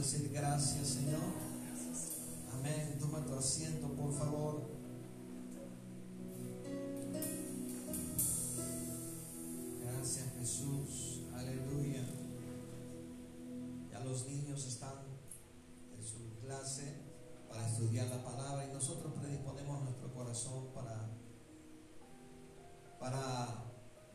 decir gracias, Señor. Amén. Toma tu asiento, por favor. Gracias, Jesús. Aleluya. Ya los niños están en su clase para estudiar la palabra y nosotros predisponemos nuestro corazón para, para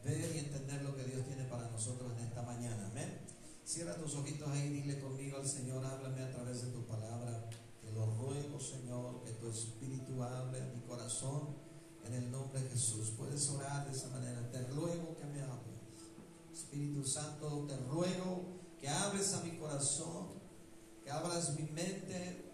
ver y entender lo que Dios tiene para nosotros en esta mañana. Amén. Cierra tus ojitos ahí, dile conmigo al Señor, háblame a través de tu palabra. Te lo ruego, Señor, que tu Espíritu hable a mi corazón en el nombre de Jesús. Puedes orar de esa manera. Te ruego que me hables. Espíritu Santo, te ruego que hables a mi corazón, que abras mi mente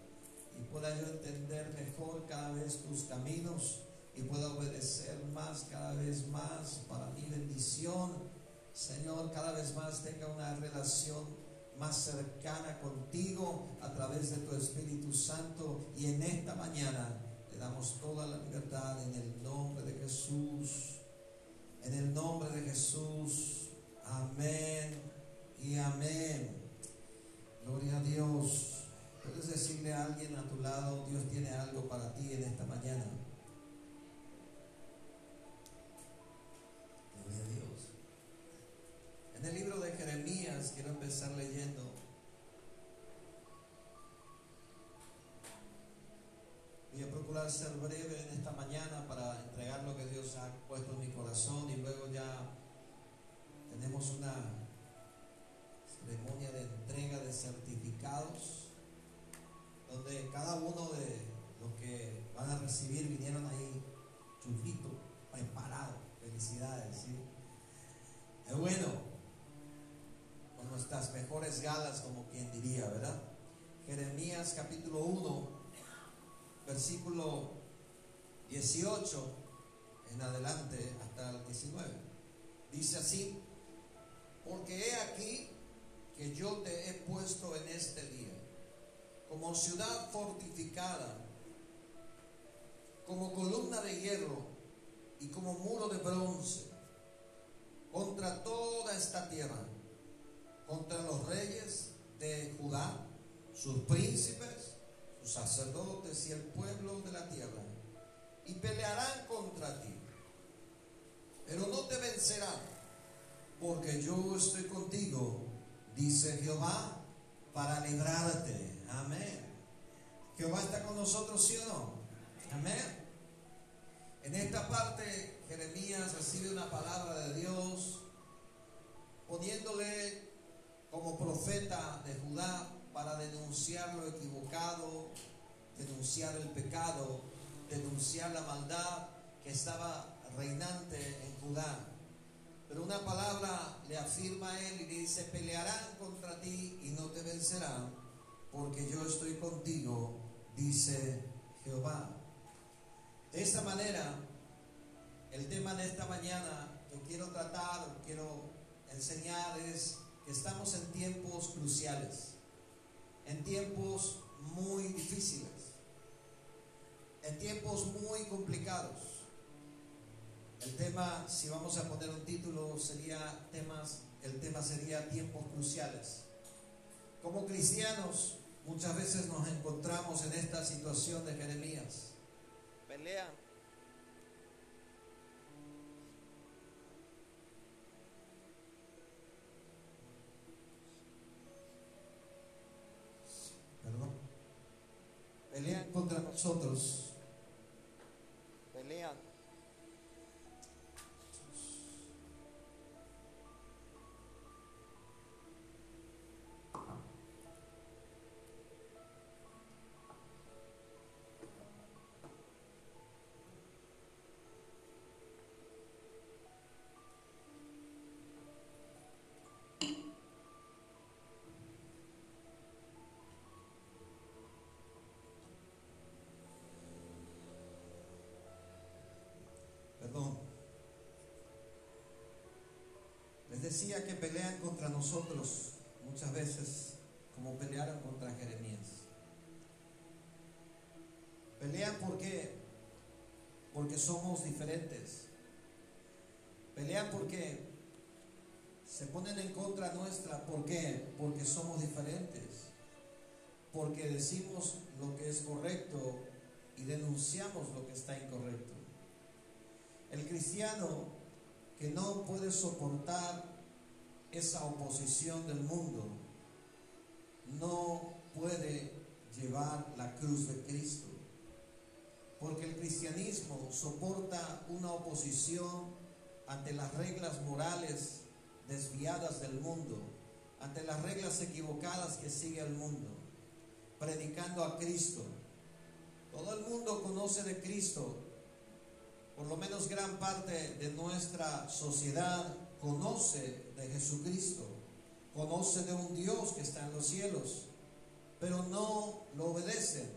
y pueda yo entender mejor cada vez tus caminos y pueda obedecer más, cada vez más para mi bendición Señor, cada vez más tenga una relación más cercana contigo a través de tu Espíritu Santo. Y en esta mañana le damos toda la libertad en el nombre de Jesús. En el nombre de Jesús. 18 en adelante hasta el 19. Dice así, porque he aquí que yo te he puesto en este día como ciudad fortificada, como columna de hierro y como muro de bronce contra toda esta tierra contra los reyes de Judá, sus príncipes, sus sacerdotes y el pueblo de la tierra, y pelearán contra ti. Pero no te vencerán, porque yo estoy contigo, dice Jehová, para librarte. Amén. Jehová está con nosotros, ¿sí o no? Amén. En esta parte, Jeremías recibe una palabra de Dios poniéndole como profeta de Judá para denunciar lo equivocado, denunciar el pecado, denunciar la maldad que estaba reinante en Judá. Pero una palabra le afirma a él y le dice, pelearán contra ti y no te vencerán, porque yo estoy contigo, dice Jehová. De esta manera, el tema de esta mañana que quiero tratar, quiero enseñar es que estamos en tiempos cruciales, en tiempos muy difíciles, en tiempos muy complicados. El tema, si vamos a poner un título, sería temas, el tema sería tiempos cruciales. Como cristianos, muchas veces nos encontramos en esta situación de Jeremías. Pelean pelean contra nosotros. Decía que pelean contra nosotros muchas veces como pelearon contra Jeremías. Pelean porque porque somos diferentes. Pelean porque se ponen en contra nuestra. ¿Por qué? Porque somos diferentes. porque decimos lo que es correcto y denunciamos lo que está incorrecto. El cristiano que no puede soportar esa oposición del mundo no puede llevar la cruz de Cristo. Porque el cristianismo soporta una oposición ante las reglas morales desviadas del mundo, ante las reglas equivocadas que sigue el mundo, predicando a Cristo. Todo el mundo conoce de Cristo, por lo menos gran parte de nuestra sociedad conoce de Jesucristo, conoce de un Dios que está en los cielos, pero no lo obedecen,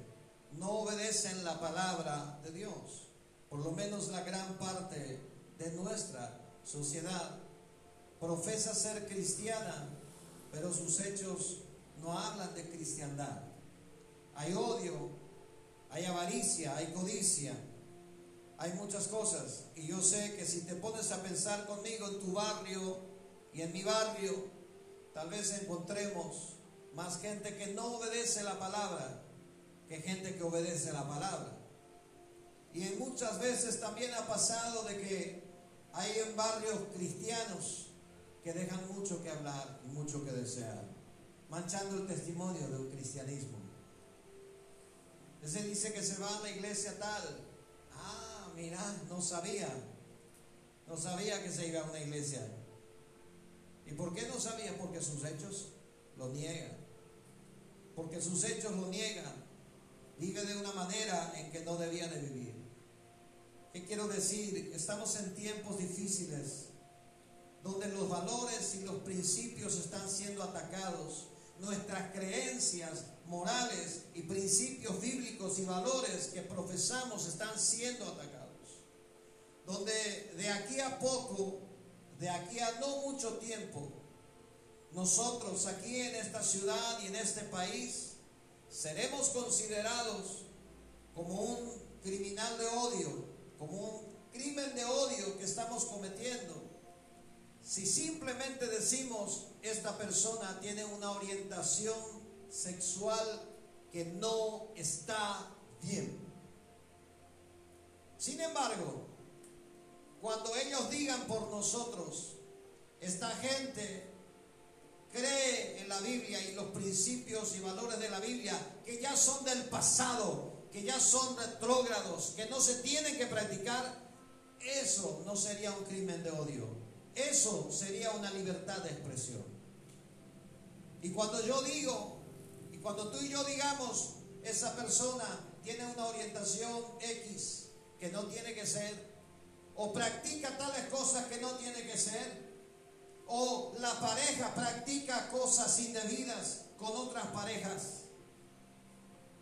no obedecen la palabra de Dios, por lo menos la gran parte de nuestra sociedad profesa ser cristiana, pero sus hechos no hablan de cristiandad. Hay odio, hay avaricia, hay codicia, hay muchas cosas. Y yo sé que si te pones a pensar conmigo en tu barrio y en mi barrio, tal vez encontremos más gente que no obedece la palabra que gente que obedece la palabra. Y muchas veces también ha pasado de que hay en barrios cristianos que dejan mucho que hablar y mucho que desear, manchando el testimonio de un cristianismo. Ese dice que se va a la iglesia tal. Ah, mira, no sabía. No sabía que se iba a una iglesia. ¿Y por qué no sabía? Porque sus hechos lo niegan. Porque sus hechos lo niegan. Vive de una manera en que no debía de vivir. ¿Qué quiero decir? Estamos en tiempos difíciles donde los valores y los principios están siendo atacados. Nuestras creencias morales y principios bíblicos y valores que profesamos están siendo atacados. Donde de aquí a poco, de aquí a no mucho tiempo, nosotros aquí en esta ciudad y en este país seremos considerados como un criminal de odio, como un crimen de odio que estamos cometiendo si simplemente decimos, esta persona tiene una orientación sexual que no está bien. Sin embargo, cuando ellos digan por nosotros, esta gente cree en la Biblia y los principios y valores de la Biblia que ya son del pasado, que ya son retrógrados, que no se tienen que practicar, eso no sería un crimen de odio. Eso sería una libertad de expresión. Y cuando yo digo, y cuando tú y yo digamos, esa persona tiene una orientación X que no tiene que ser, o practica tales cosas que no tiene que ser, o la pareja practica cosas indebidas con otras parejas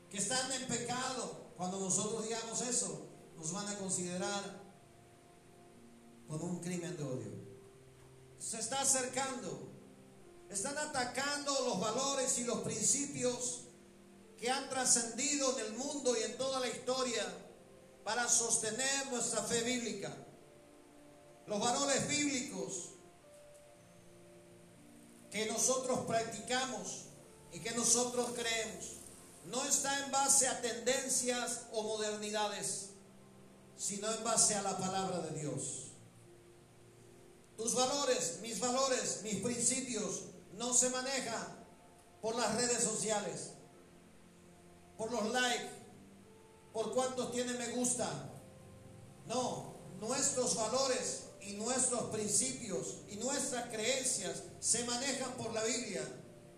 que están en pecado, cuando nosotros digamos eso, nos van a considerar como un crimen de odio se está acercando. Están atacando los valores y los principios que han trascendido en el mundo y en toda la historia para sostener nuestra fe bíblica. Los valores bíblicos que nosotros practicamos y que nosotros creemos no está en base a tendencias o modernidades, sino en base a la palabra de Dios. Tus valores, mis valores, mis principios no se manejan por las redes sociales, por los likes, por cuántos tienen me gusta. No, nuestros valores y nuestros principios y nuestras creencias se manejan por la Biblia,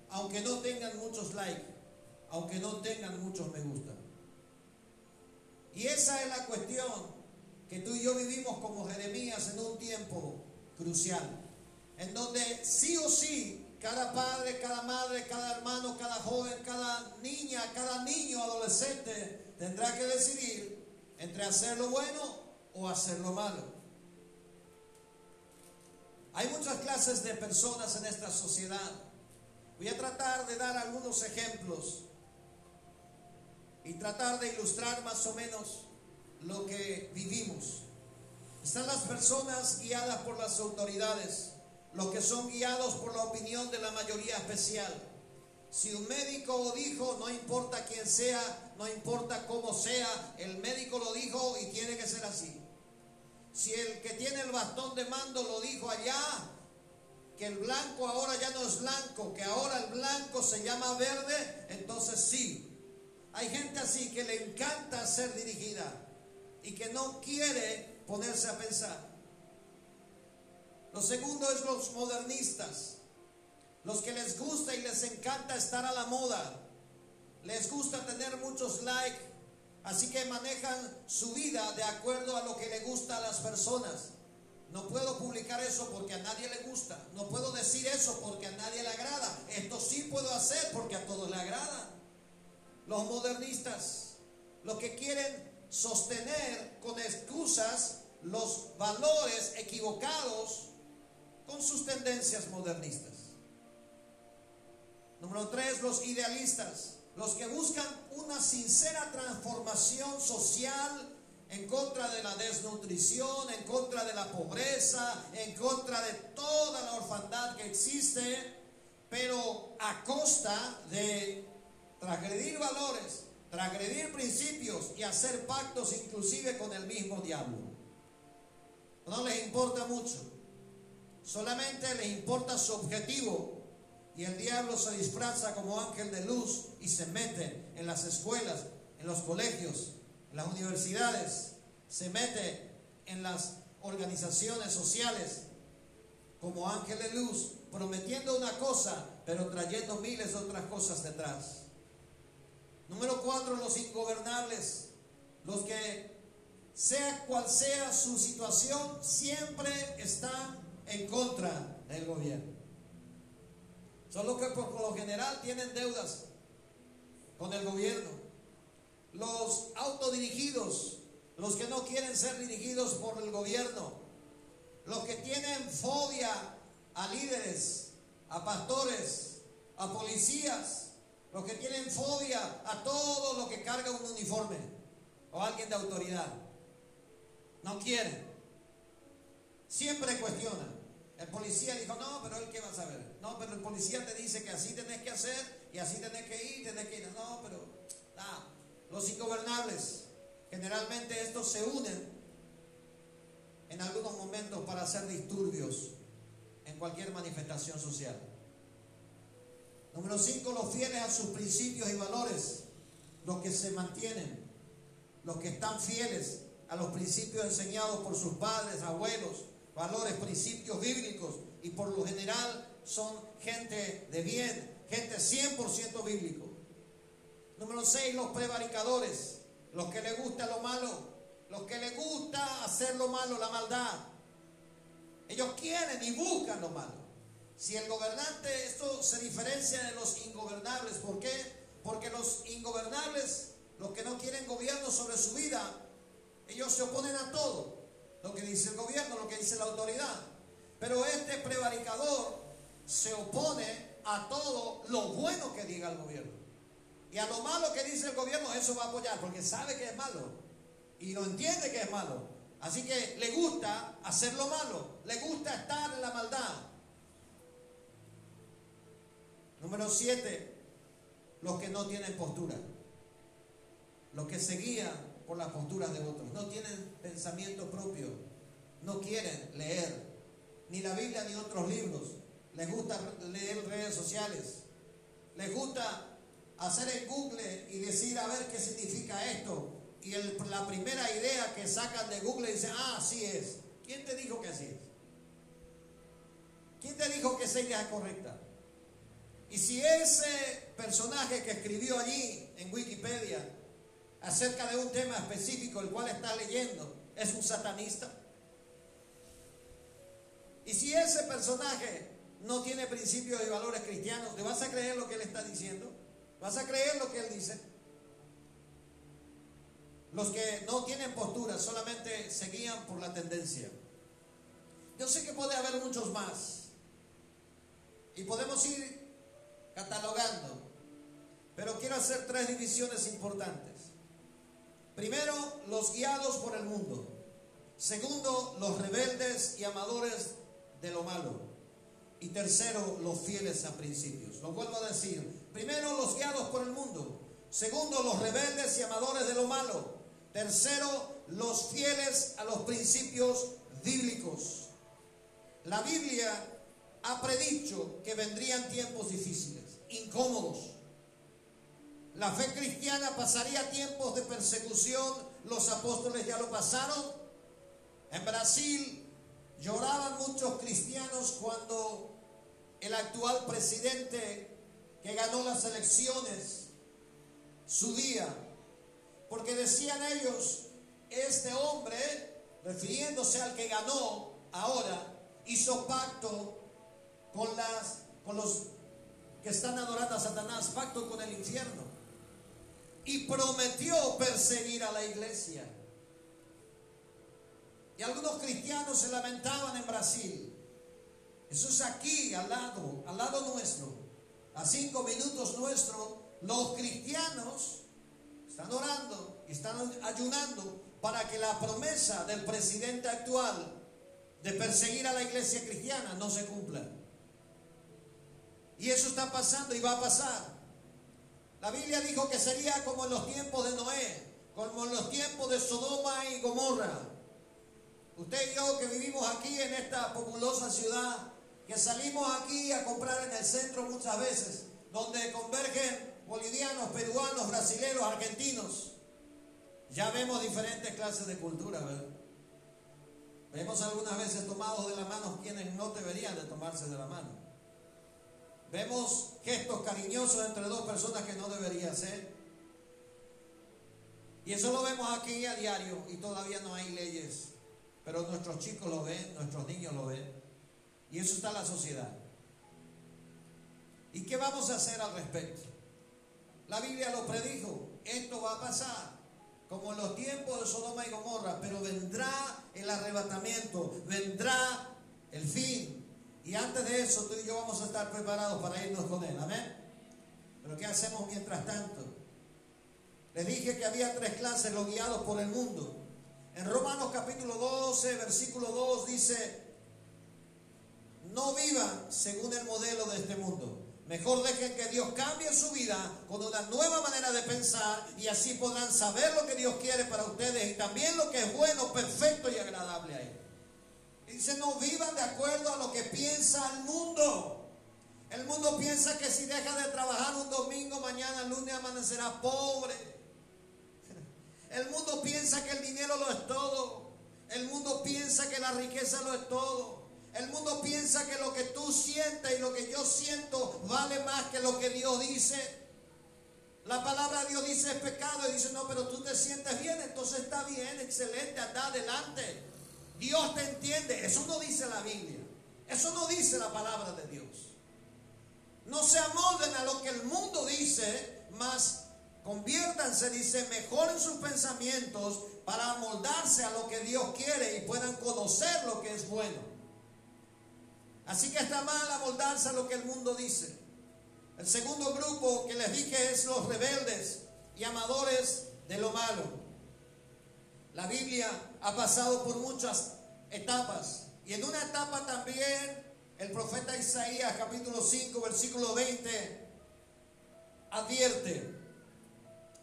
aunque no tengan muchos likes, aunque no tengan muchos me gusta. Y esa es la cuestión que tú y yo vivimos como Jeremías en un tiempo crucial, en donde sí o sí cada padre, cada madre, cada hermano, cada joven, cada niña, cada niño, adolescente tendrá que decidir entre hacer lo bueno o hacer lo malo. Hay muchas clases de personas en esta sociedad. Voy a tratar de dar algunos ejemplos y tratar de ilustrar más o menos lo que vivimos. Están las personas guiadas por las autoridades, los que son guiados por la opinión de la mayoría especial. Si un médico dijo, no importa quién sea, no importa cómo sea, el médico lo dijo y tiene que ser así. Si el que tiene el bastón de mando lo dijo allá, que el blanco ahora ya no es blanco, que ahora el blanco se llama verde, entonces sí. Hay gente así que le encanta ser dirigida y que no quiere ponerse a pensar. Lo segundo es los modernistas, los que les gusta y les encanta estar a la moda, les gusta tener muchos likes, Así que manejan su vida de acuerdo a lo que le gusta a las personas. No puedo publicar eso porque a nadie le gusta. No puedo decir eso porque a nadie le agrada. Esto sí puedo hacer porque a todos le agrada. Los modernistas, los que quieren sostener con excusas los valores equivocados con sus tendencias modernistas. Número tres, los idealistas los que buscan una sincera transformación social en contra de la desnutrición, en contra de la pobreza, en contra de toda la orfandad que existe, pero a costa de transgredir valores, transgredir principios y hacer pactos inclusive con el mismo diablo. No les importa mucho, solamente les importa su objetivo y el diablo se disfraza como ángel de luz y se mete en las escuelas, en los colegios, en las universidades, se mete en las organizaciones sociales como ángel de luz, prometiendo una cosa, pero trayendo miles de otras cosas detrás. Número cuatro, los ingobernables, los que sea cual sea su situación, siempre están en contra del gobierno. Son los que por lo general tienen deudas con el gobierno. Los autodirigidos, los que no quieren ser dirigidos por el gobierno. Los que tienen fobia a líderes, a pastores, a policías. Los que tienen fobia a todo lo que carga un uniforme o alguien de autoridad. No quieren. Siempre cuestionan. El policía dijo, no, pero él qué va a saber. No, pero el policía te dice que así tenés que hacer y así tenés que ir, tenés que ir. No, pero. Los ingobernables, generalmente estos se unen en algunos momentos para hacer disturbios en cualquier manifestación social. Número cinco, los fieles a sus principios y valores, los que se mantienen, los que están fieles a los principios enseñados por sus padres, abuelos, valores, principios bíblicos y por lo general son gente de bien, gente 100% bíblico. Número 6, los prevaricadores, los que les gusta lo malo, los que les gusta hacer lo malo, la maldad. Ellos quieren y buscan lo malo. Si el gobernante, esto se diferencia de los ingobernables. ¿Por qué? Porque los ingobernables, los que no quieren gobierno sobre su vida, ellos se oponen a todo lo que dice el gobierno, lo que dice la autoridad. Pero este prevaricador se opone a todo lo bueno que diga el gobierno. Y a lo malo que dice el gobierno, eso va a apoyar, porque sabe que es malo. Y lo entiende que es malo. Así que le gusta hacer lo malo, le gusta estar en la maldad. Número siete, los que no tienen postura. Los que se guían por las posturas de otros, no tienen pensamiento propio, no quieren leer ni la Biblia ni otros libros, les gusta leer redes sociales, les gusta hacer en Google y decir a ver qué significa esto. Y la primera idea que sacan de Google dice, ah, así es. ¿Quién te dijo que así es? ¿Quién te dijo que esa idea es correcta? Y si ese personaje que escribió allí en Wikipedia acerca de un tema específico el cual está leyendo es un satanista. Y si ese personaje no tiene principios y valores cristianos, ¿te vas a creer lo que él está diciendo? ¿Vas a creer lo que él dice? Los que no tienen postura solamente se guían por la tendencia. Yo sé que puede haber muchos más. Y podemos ir catalogando. Pero quiero hacer tres divisiones importantes. Primero, los guiados por el mundo. Segundo, los rebeldes y amadores de lo malo. Y tercero, los fieles a principios. Lo vuelvo a decir, Primero, los guiados por el mundo. Segundo, los rebeldes y amadores de lo malo. Tercero, los fieles a los principios bíblicos. La Biblia ha predicho que vendrían tiempos difíciles, incómodos. La fe cristiana pasaría tiempos de persecución, los apóstoles ya lo pasaron. En Brasil lloraban muchos cristianos cuando el actual presidente que ganó las elecciones, su día, porque decían ellos, este hombre, refiriéndose al que ganó ahora, hizo pacto con, las, con los que están adorando a Satanás, pacto con el infierno, y prometió perseguir a la iglesia. Y algunos cristianos se lamentaban en Brasil. Eso es aquí, al lado, al lado nuestro a cinco minutos nuestro, los cristianos están orando y están ayunando para que la promesa del presidente actual de perseguir a la iglesia cristiana no se cumpla. Y eso está pasando y va a pasar. La Biblia dijo que sería como en los tiempos de Noé, como en los tiempos de Sodoma y Gomorra. Usted y yo que vivimos aquí en esta populosa ciudad, que salimos aquí a comprar en el centro muchas veces, donde convergen bolivianos, peruanos, brasileños, argentinos. Ya vemos diferentes clases de cultura, ¿verdad? Vemos algunas veces tomados de la mano quienes no deberían de tomarse de la mano. Vemos gestos cariñosos entre dos personas que no debería ser. Y eso lo vemos aquí a diario y todavía no hay leyes. Pero nuestros chicos lo ven, nuestros niños lo ven. Y eso está en la sociedad. ¿Y qué vamos a hacer al respecto? La Biblia lo predijo, esto va a pasar, como en los tiempos de Sodoma y Gomorra, pero vendrá el arrebatamiento, vendrá el fin. Y antes de eso, tú y yo vamos a estar preparados para irnos con Él. Amén. Pero ¿qué hacemos mientras tanto? Les dije que había tres clases, los guiados por el mundo. En Romanos capítulo 12, versículo 2 dice, no vivan según el modelo de este mundo. Mejor dejen que Dios cambie su vida con una nueva manera de pensar y así podrán saber lo que Dios quiere para ustedes y también lo que es bueno, perfecto y agradable a Él. Dice, no vivan de acuerdo a lo que piensa el mundo. El mundo piensa que si deja de trabajar un domingo, mañana lunes amanecerá pobre. El mundo piensa que el dinero lo es todo. El mundo piensa que la riqueza lo es todo. El mundo piensa que lo que tú sientes y lo que yo siento vale más que lo que Dios dice. La palabra de Dios dice es pecado y dice, no, pero tú te sientes bien, entonces está bien, excelente, anda adelante. Dios te entiende. Eso no dice la Biblia. Eso no dice la palabra de Dios. No se amolden a lo que el mundo dice, más conviértanse, dice, mejor en sus pensamientos para amoldarse a lo que Dios quiere y puedan conocer lo que es bueno. Así que está mal amoldarse a lo que el mundo dice. El segundo grupo que les dije es los rebeldes y amadores de lo malo. La Biblia ha pasado por muchas etapas y en una etapa también el profeta Isaías capítulo 5 versículo 20 advierte.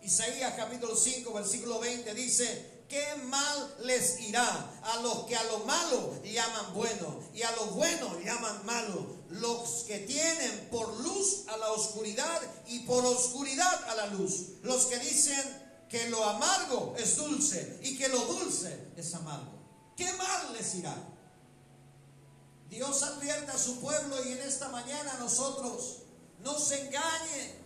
Isaías capítulo 5 versículo 20 dice, ¿Qué mal les irá a los que a lo malo llaman bueno y a lo bueno llaman malo? Los que tienen por luz a la oscuridad y por oscuridad a la luz. Los que dicen que lo amargo es dulce y que lo dulce es amargo. ¿Qué mal les irá? Dios advierte a su pueblo y en esta mañana nosotros no se engañen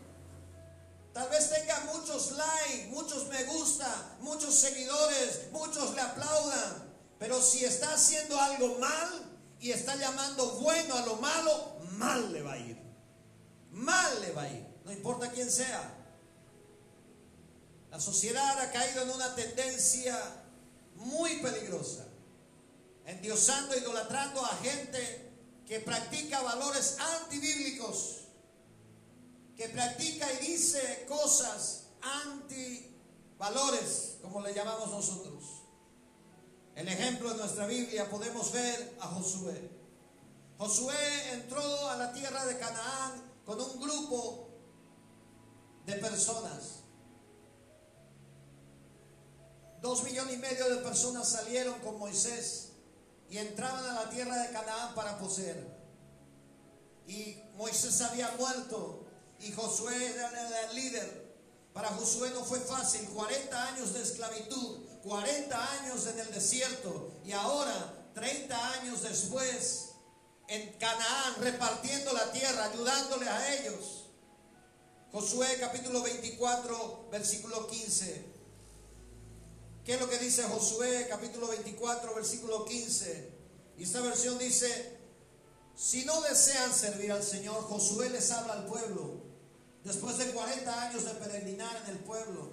Tal vez tenga muchos likes, muchos me gusta, muchos seguidores, muchos le aplaudan. Pero si está haciendo algo mal y está llamando bueno a lo malo, mal le va a ir. Mal le va a ir. No importa quién sea. La sociedad ha caído en una tendencia muy peligrosa. Endiosando, idolatrando a gente que practica valores antibíblicos que practica y dice cosas anti-valores, como le llamamos nosotros. El ejemplo de nuestra Biblia podemos ver a Josué. Josué entró a la tierra de Canaán con un grupo de personas. Dos millones y medio de personas salieron con Moisés y entraban a la tierra de Canaán para poseer. Y Moisés había muerto y Josué era el líder. Para Josué no fue fácil, 40 años de esclavitud, 40 años en el desierto y ahora, 30 años después, en Canaán, repartiendo la tierra, ayudándole a ellos. Josué capítulo 24, versículo 15. ¿Qué es lo que dice Josué capítulo 24, versículo 15? Y esta versión dice, si no desean servir al Señor, Josué les habla al pueblo. Después de 40 años de peregrinar en el pueblo,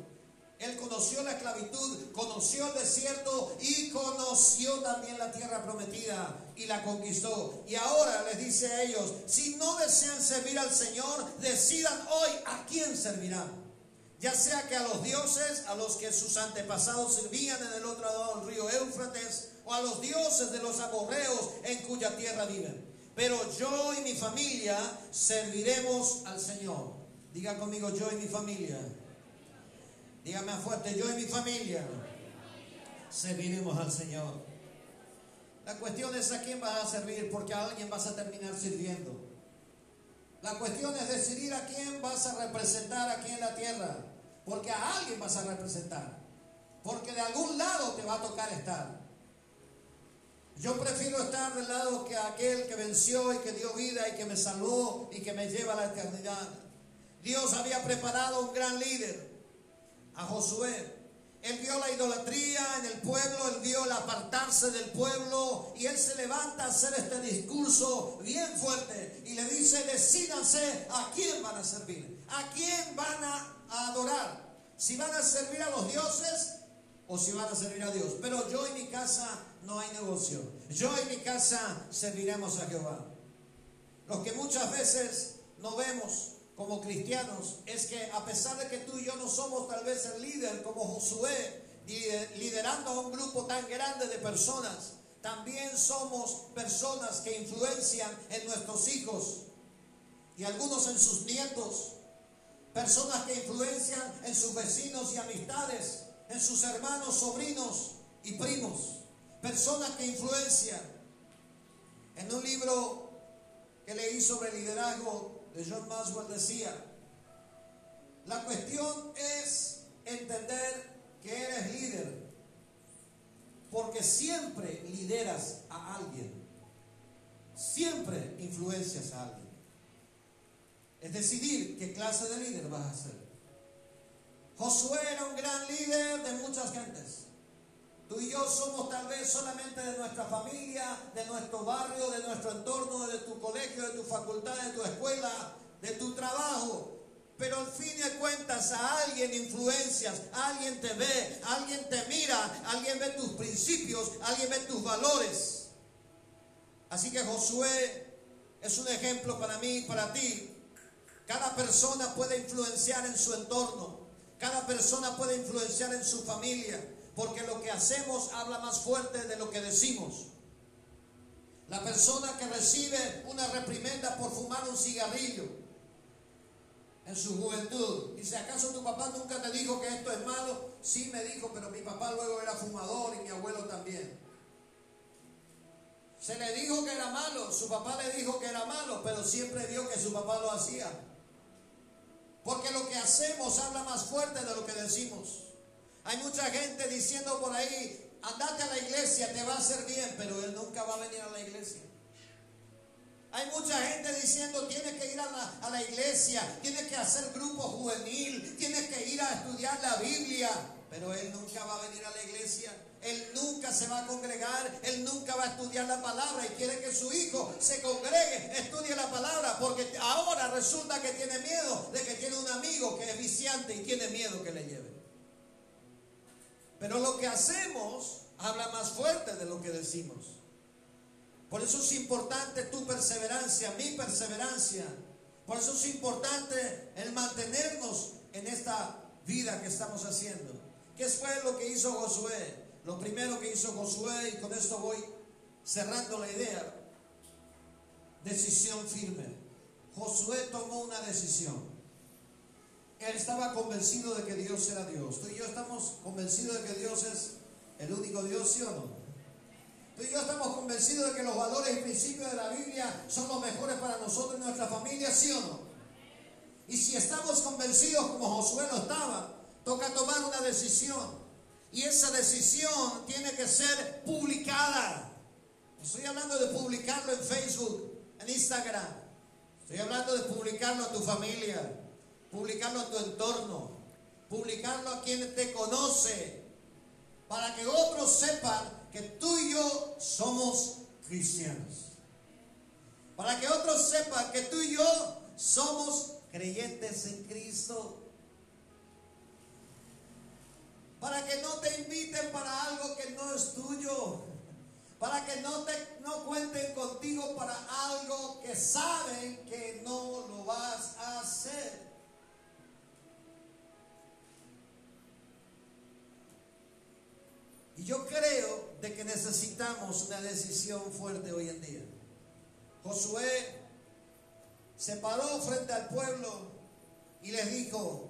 él conoció la esclavitud, conoció el desierto y conoció también la tierra prometida y la conquistó. Y ahora les dice a ellos, si no desean servir al Señor, decidan hoy a quién servirán ya sea que a los dioses a los que sus antepasados servían en el otro lado del río Éufrates, o a los dioses de los amorreos en cuya tierra viven. Pero yo y mi familia serviremos al Señor. Diga conmigo, yo y mi familia. Dígame fuerte, yo y mi familia serviremos al Señor. La cuestión es a quién vas a servir, porque a alguien vas a terminar sirviendo. La cuestión es decidir a quién vas a representar aquí en la tierra. Porque a alguien vas a representar. Porque de algún lado te va a tocar estar. Yo prefiero estar del lado que aquel que venció y que dio vida y que me salvó y que me lleva a la eternidad. Dios había preparado un gran líder, a Josué. Él vio la idolatría en el pueblo, él vio el apartarse del pueblo y él se levanta a hacer este discurso bien fuerte y le dice, decídanse a quién van a servir, a quién van a adorar. Si van a servir a los dioses o si van a servir a Dios. Pero yo en mi casa no hay negocio. Yo en mi casa serviremos a Jehová. Lo que muchas veces no vemos como cristianos es que a pesar de que tú y yo no somos tal vez el líder como Josué, liderando a un grupo tan grande de personas, también somos personas que influencian en nuestros hijos y algunos en sus nietos Personas que influencian en sus vecinos y amistades, en sus hermanos, sobrinos y primos. Personas que influencian. En un libro que leí sobre liderazgo de John Maxwell decía, la cuestión es entender que eres líder, porque siempre lideras a alguien, siempre influencias a alguien. Es decidir qué clase de líder vas a ser. Josué era un gran líder de muchas gentes. Tú y yo somos tal vez solamente de nuestra familia, de nuestro barrio, de nuestro entorno, de tu colegio, de tu facultad, de tu escuela, de tu trabajo. Pero al fin de cuentas a alguien influencias, alguien te ve, alguien te mira, alguien ve tus principios, alguien ve tus valores. Así que Josué es un ejemplo para mí y para ti cada persona puede influenciar en su entorno. Cada persona puede influenciar en su familia. Porque lo que hacemos habla más fuerte de lo que decimos. La persona que recibe una reprimenda por fumar un cigarrillo en su juventud. Dice, ¿acaso tu papá nunca te dijo que esto es malo? Sí me dijo, pero mi papá luego era fumador y mi abuelo también. Se le dijo que era malo, su papá le dijo que era malo, pero siempre vio que su papá lo hacía. Porque lo que hacemos habla más fuerte de lo que decimos. Hay mucha gente diciendo por ahí, andate a la iglesia, te va a hacer bien, pero él nunca va a venir a la iglesia. Hay mucha gente diciendo, tienes que ir a la, a la iglesia, tienes que hacer grupo juvenil, tienes que ir a estudiar la Biblia, pero él nunca va a venir a la iglesia. Él nunca se va a congregar, él nunca va a estudiar la palabra y quiere que su hijo se congregue, estudie la palabra, porque ahora resulta que tiene miedo de que tiene un amigo que es viciante y tiene miedo que le lleve. Pero lo que hacemos habla más fuerte de lo que decimos. Por eso es importante tu perseverancia, mi perseverancia. Por eso es importante el mantenernos en esta vida que estamos haciendo. ¿Qué fue lo que hizo Josué? Lo primero que hizo Josué, y con esto voy cerrando la idea, decisión firme. Josué tomó una decisión. Él estaba convencido de que Dios era Dios. Tú y yo estamos convencidos de que Dios es el único Dios, ¿sí o no? Tú y yo estamos convencidos de que los valores y principios de la Biblia son los mejores para nosotros y nuestra familia, ¿sí o no? Y si estamos convencidos como Josué lo estaba, toca tomar una decisión. Y esa decisión tiene que ser publicada. Estoy hablando de publicarlo en Facebook, en Instagram. Estoy hablando de publicarlo a tu familia publicarlo a tu entorno, publicarlo a quien te conoce, para que otros sepan que tú y yo somos cristianos. Para que otros sepan que tú y yo somos creyentes en Cristo. Para que no te inviten para algo que no es tuyo. Para que no, te, no cuenten contigo para algo que saben que no lo vas a hacer. Yo creo de que necesitamos una decisión fuerte hoy en día. Josué se paró frente al pueblo y les dijo,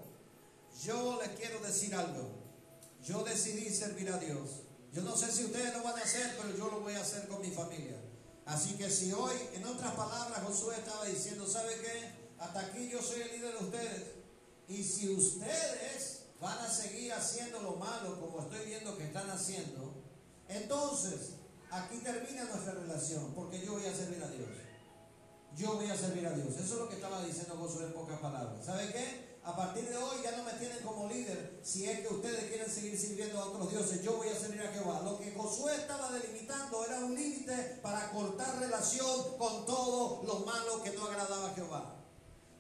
yo les quiero decir algo. Yo decidí servir a Dios. Yo no sé si ustedes lo van a hacer, pero yo lo voy a hacer con mi familia. Así que si hoy, en otras palabras, Josué estaba diciendo, ¿sabe qué? Hasta aquí yo soy el líder de ustedes. Y si ustedes van a seguir haciendo lo malo como estoy viendo que están haciendo, entonces aquí termina nuestra relación, porque yo voy a servir a Dios. Yo voy a servir a Dios. Eso es lo que estaba diciendo Josué en pocas palabras. ¿Sabe qué? A partir de hoy ya no me tienen como líder. Si es que ustedes quieren seguir sirviendo a otros dioses, yo voy a servir a Jehová. Lo que Josué estaba delimitando era un límite para cortar relación con todo lo malo que no agradaba a Jehová.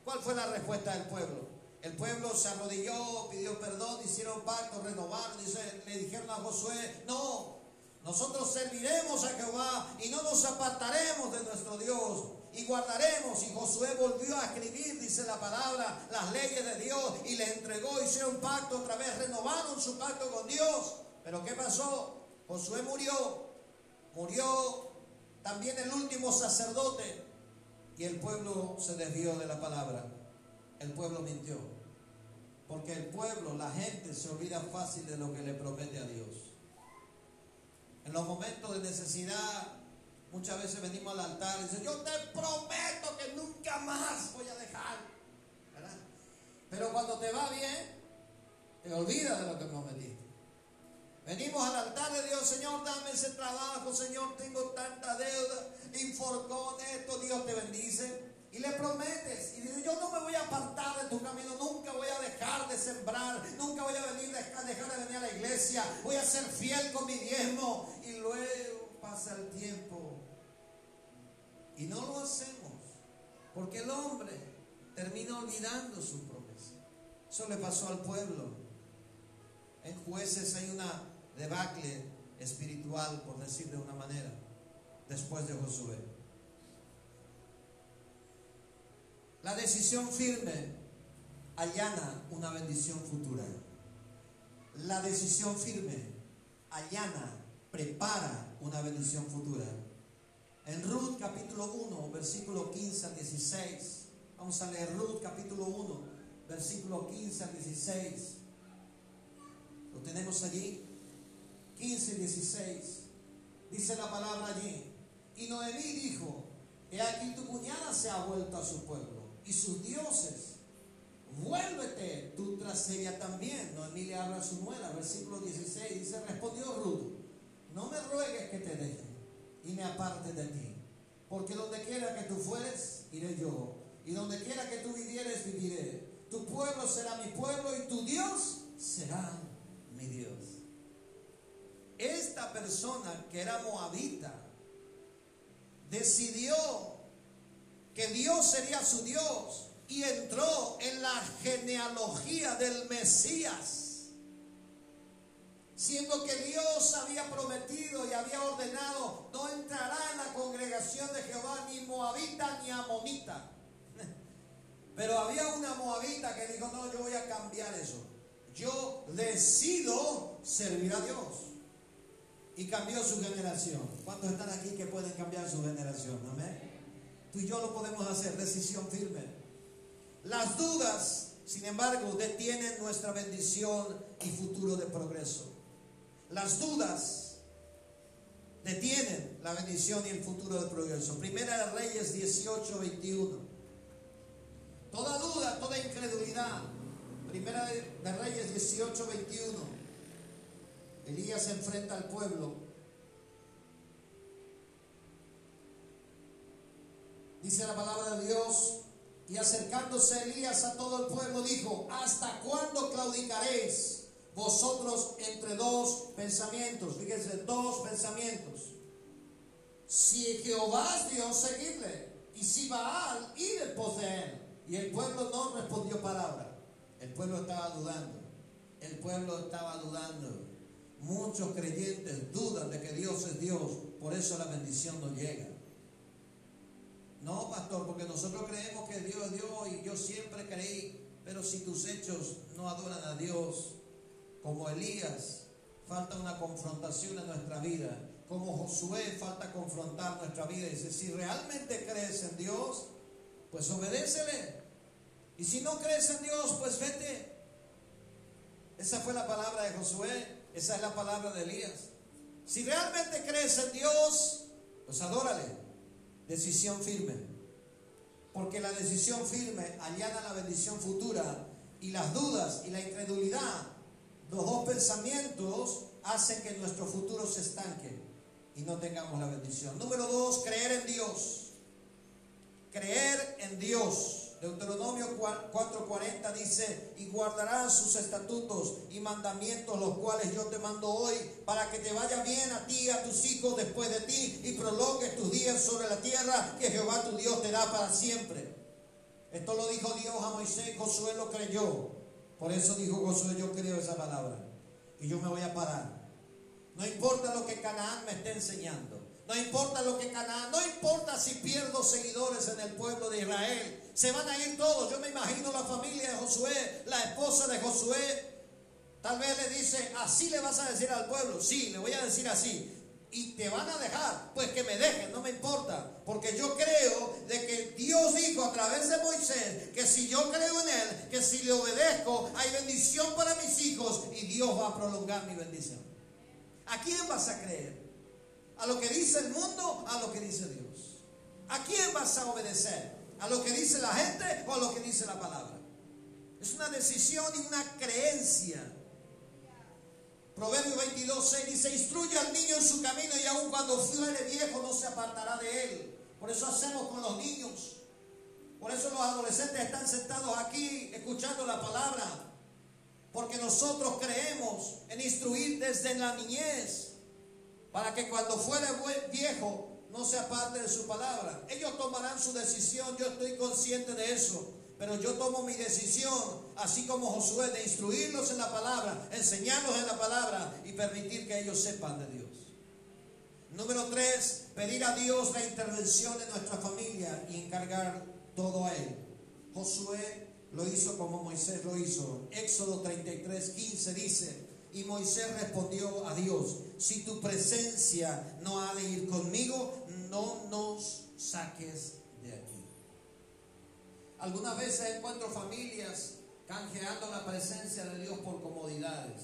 ¿Cuál fue la respuesta del pueblo? El pueblo se arrodilló, pidió perdón, hicieron pacto, renovaron, le dijeron a Josué, no, nosotros serviremos a Jehová y no nos apartaremos de nuestro Dios y guardaremos. Y Josué volvió a escribir, dice la palabra, las leyes de Dios y le entregó, hicieron pacto otra vez, renovaron su pacto con Dios. Pero ¿qué pasó? Josué murió, murió también el último sacerdote y el pueblo se desvió de la palabra. El pueblo mintió. Porque el pueblo, la gente se olvida fácil de lo que le promete a Dios. En los momentos de necesidad, muchas veces venimos al altar y dicen, yo te prometo que nunca más voy a dejar. Pero cuando te va bien, te olvidas de lo que prometiste. Venimos al altar de Dios, Señor, dame ese trabajo, Señor, tengo tanta deuda, inforcón, esto, Dios te bendice. Y le prometes, y dices, yo no me voy a apartar de tu camino, nunca voy a dejar de sembrar, nunca voy a venir a dejar de venir a la iglesia, voy a ser fiel con mi diezmo. Y luego pasa el tiempo y no lo hacemos, porque el hombre termina olvidando su promesa. Eso le pasó al pueblo. En jueces hay una debacle espiritual, por decir de una manera, después de Josué. La decisión firme allana una bendición futura. La decisión firme allana, prepara una bendición futura. En Ruth capítulo 1, versículo 15 al 16, vamos a leer Ruth capítulo 1, versículo 15 al 16. Lo tenemos allí, 15 y 16. Dice la palabra allí. Y Noemí dijo, he aquí tu cuñada se ha vuelto a su pueblo y sus dioses. Vuélvete tú tras ella también. Noemí le habla a su nuera, versículo 16. Dice, respondió Ruth, no me ruegues que te deje y me aparte de ti. Porque donde quiera que tú fueres, iré yo. Y donde quiera que tú vivieres, viviré. Tu pueblo será mi pueblo y tu Dios será mi Dios. Esta persona que era moabita decidió que Dios sería su Dios y entró en la genealogía del Mesías. Siendo que Dios había prometido y había ordenado, no entrará en la congregación de Jehová ni moabita ni amonita. Pero había una moabita que dijo, no, yo voy a cambiar eso. Yo decido servir a Dios. Y cambió su generación. ¿Cuántos están aquí que pueden cambiar su generación? Amén. Tú y yo lo podemos hacer, decisión firme. Las dudas sin embargo, detienen nuestra bendición y futuro de progreso. Las dudas detienen la bendición y el futuro de progreso. Primera de Reyes 18, 21. Toda duda, toda incredulidad. Primera de Reyes 18, 21. Elías se enfrenta al pueblo. Dice la palabra de Dios, y acercándose Elías a todo el pueblo dijo, ¿hasta cuándo claudicaréis vosotros entre dos pensamientos? Fíjense, dos pensamientos. Si Jehová es Dios, seguidle. Y si Baal, ir pos de él. Y el pueblo no respondió palabra. El pueblo estaba dudando. El pueblo estaba dudando. Muchos creyentes dudan de que Dios es Dios. Por eso la bendición no llega. No, pastor, porque nosotros creemos que Dios es Dios y yo siempre creí, pero si tus hechos no adoran a Dios, como Elías, falta una confrontación en nuestra vida. Como Josué, falta confrontar nuestra vida. Dice, si realmente crees en Dios, pues obedécele. Y si no crees en Dios, pues vete. Esa fue la palabra de Josué, esa es la palabra de Elías. Si realmente crees en Dios, pues adórale. Decisión firme. Porque la decisión firme allana la bendición futura y las dudas y la incredulidad, los dos pensamientos hacen que nuestro futuro se estanque y no tengamos la bendición. Número dos, creer en Dios. Creer en Dios. Deuteronomio 4:40 dice, y guardarás sus estatutos y mandamientos, los cuales yo te mando hoy, para que te vaya bien a ti y a tus hijos después de ti, y prolongues tus días sobre la tierra que Jehová tu Dios te da para siempre. Esto lo dijo Dios a Moisés, Josué lo creyó. Por eso dijo Josué, yo creo esa palabra. Y yo me voy a parar. No importa lo que Canaán me esté enseñando. No importa lo que Canaán, no importa si pierdo seguidores en el pueblo de Israel. Se van a ir todos. Yo me imagino la familia de Josué, la esposa de Josué. Tal vez le dice, así le vas a decir al pueblo. Sí, le voy a decir así. Y te van a dejar, pues que me dejen, no me importa. Porque yo creo de que Dios dijo a través de Moisés que si yo creo en Él, que si le obedezco, hay bendición para mis hijos y Dios va a prolongar mi bendición. ¿A quién vas a creer? ¿A lo que dice el mundo? ¿A lo que dice Dios? ¿A quién vas a obedecer? ¿A lo que dice la gente o a lo que dice la palabra? Es una decisión y una creencia. Proverbio 22, 6 dice, instruye al niño en su camino y aun cuando fuere viejo no se apartará de él. Por eso hacemos con los niños. Por eso los adolescentes están sentados aquí escuchando la palabra. Porque nosotros creemos en instruir desde la niñez para que cuando fuere viejo no se aparte de su palabra. Ellos tomarán su decisión, yo estoy consciente de eso, pero yo tomo mi decisión, así como Josué, de instruirlos en la palabra, enseñarlos en la palabra y permitir que ellos sepan de Dios. Número tres, pedir a Dios la intervención de nuestra familia y encargar todo a Él. Josué lo hizo como Moisés lo hizo. Éxodo 33, 15 dice, y Moisés respondió a Dios, si tu presencia no ha de ir conmigo, no nos saques de aquí. Algunas veces encuentro familias canjeando la presencia de Dios por comodidades,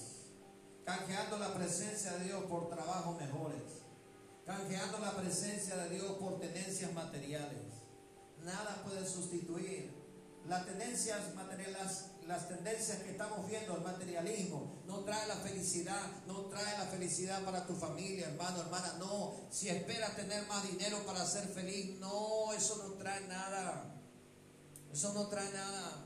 canjeando la presencia de Dios por trabajos mejores, canjeando la presencia de Dios por tenencias materiales. Nada puede sustituir las tendencias materiales, las tendencias que estamos viendo, el materialismo, no trae la felicidad, no trae la felicidad para tu familia, hermano, hermana, no. Si esperas tener más dinero para ser feliz, no, eso no trae nada. Eso no trae nada.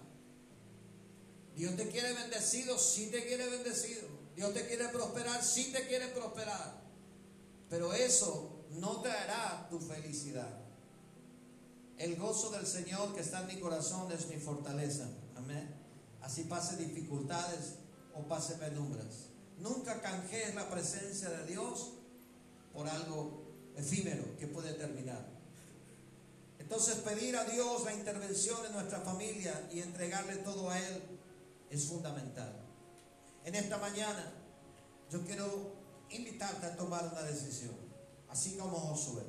Dios te quiere bendecido, sí te quiere bendecido. Dios te quiere prosperar, sí te quiere prosperar. Pero eso no traerá tu felicidad. El gozo del Señor que está en mi corazón es mi fortaleza. Amén. Así pase dificultades o pase penumbras. Nunca canjees la presencia de Dios por algo efímero que puede terminar. Entonces pedir a Dios la intervención de nuestra familia y entregarle todo a Él es fundamental. En esta mañana yo quiero invitarte a tomar una decisión, así como Josué.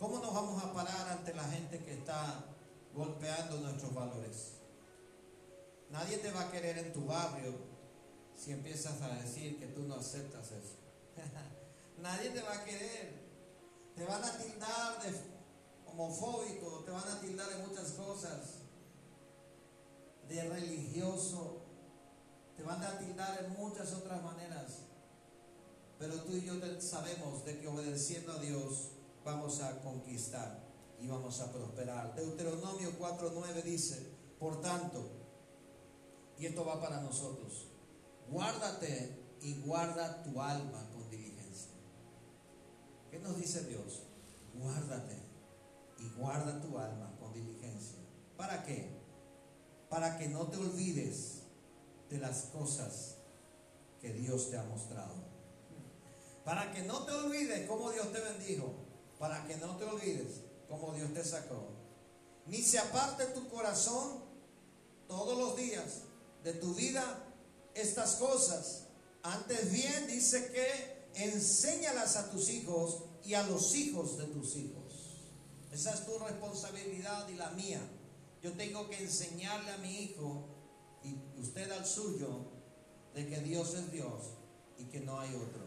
¿Cómo nos vamos a parar ante la gente que está golpeando nuestros valores? Nadie te va a querer en tu barrio si empiezas a decir que tú no aceptas eso. Nadie te va a querer. Te van a tildar de homofóbico, te van a tildar de muchas cosas, de religioso, te van a tildar en muchas otras maneras. Pero tú y yo sabemos de que obedeciendo a Dios vamos a conquistar y vamos a prosperar. Deuteronomio 4.9 dice, por tanto, y esto va para nosotros, guárdate y guarda tu alma con diligencia. ¿Qué nos dice Dios? Guárdate y guarda tu alma con diligencia. ¿Para qué? Para que no te olvides de las cosas que Dios te ha mostrado. Para que no te olvides cómo Dios te bendijo. Para que no te olvides cómo Dios te sacó. Ni se aparte tu corazón todos los días de tu vida estas cosas. Antes bien dice que enséñalas a tus hijos y a los hijos de tus hijos. Esa es tu responsabilidad y la mía. Yo tengo que enseñarle a mi hijo y usted al suyo de que Dios es Dios y que no hay otro.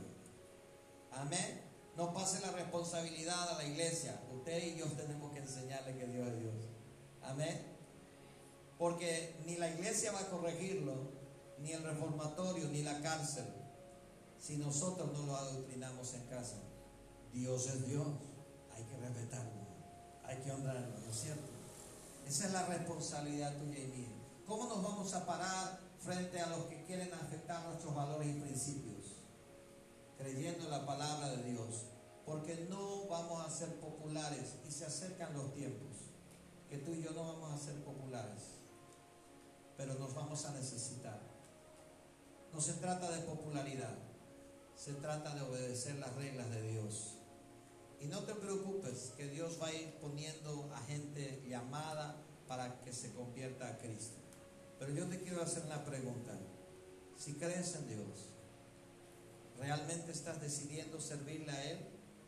Amén. No pase la responsabilidad a la iglesia. Usted y yo tenemos que enseñarle que Dios es Dios. Amén. Porque ni la iglesia va a corregirlo, ni el reformatorio, ni la cárcel, si nosotros no lo adoctrinamos en casa. Dios es Dios. Hay que respetarlo. Hay que honrarlo, ¿no es cierto? Esa es la responsabilidad tuya y mía. ¿Cómo nos vamos a parar frente a los que quieren afectar nuestros valores y principios? Creyendo en la palabra de Dios. Porque no vamos a ser populares y se acercan los tiempos que tú y yo no vamos a ser populares, vamos a necesitar. No se trata de popularidad, se trata de obedecer las reglas de Dios. Y no te preocupes que Dios va a ir poniendo a gente llamada para que se convierta a Cristo. Pero yo te quiero hacer una pregunta. Si crees en Dios, ¿realmente estás decidiendo servirle a Él?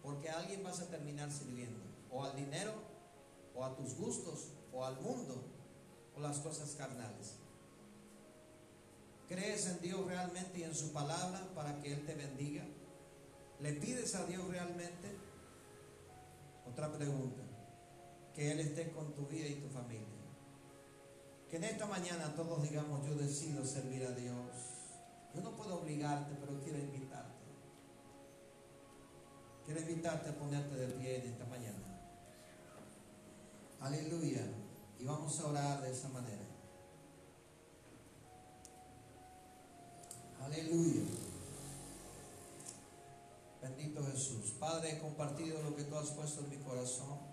Porque a alguien vas a terminar sirviendo. O al dinero, o a tus gustos, o al mundo, o las cosas carnales. ¿Crees en Dios realmente y en su palabra para que Él te bendiga? ¿Le pides a Dios realmente? Otra pregunta. Que Él esté con tu vida y tu familia. Que en esta mañana todos digamos, yo decido servir a Dios. Yo no puedo obligarte, pero quiero invitarte. Quiero invitarte a ponerte de pie en esta mañana. Aleluya. Y vamos a orar de esa manera. Aleluya. Bendito Jesús. Padre, he compartido lo que tú has puesto en mi corazón.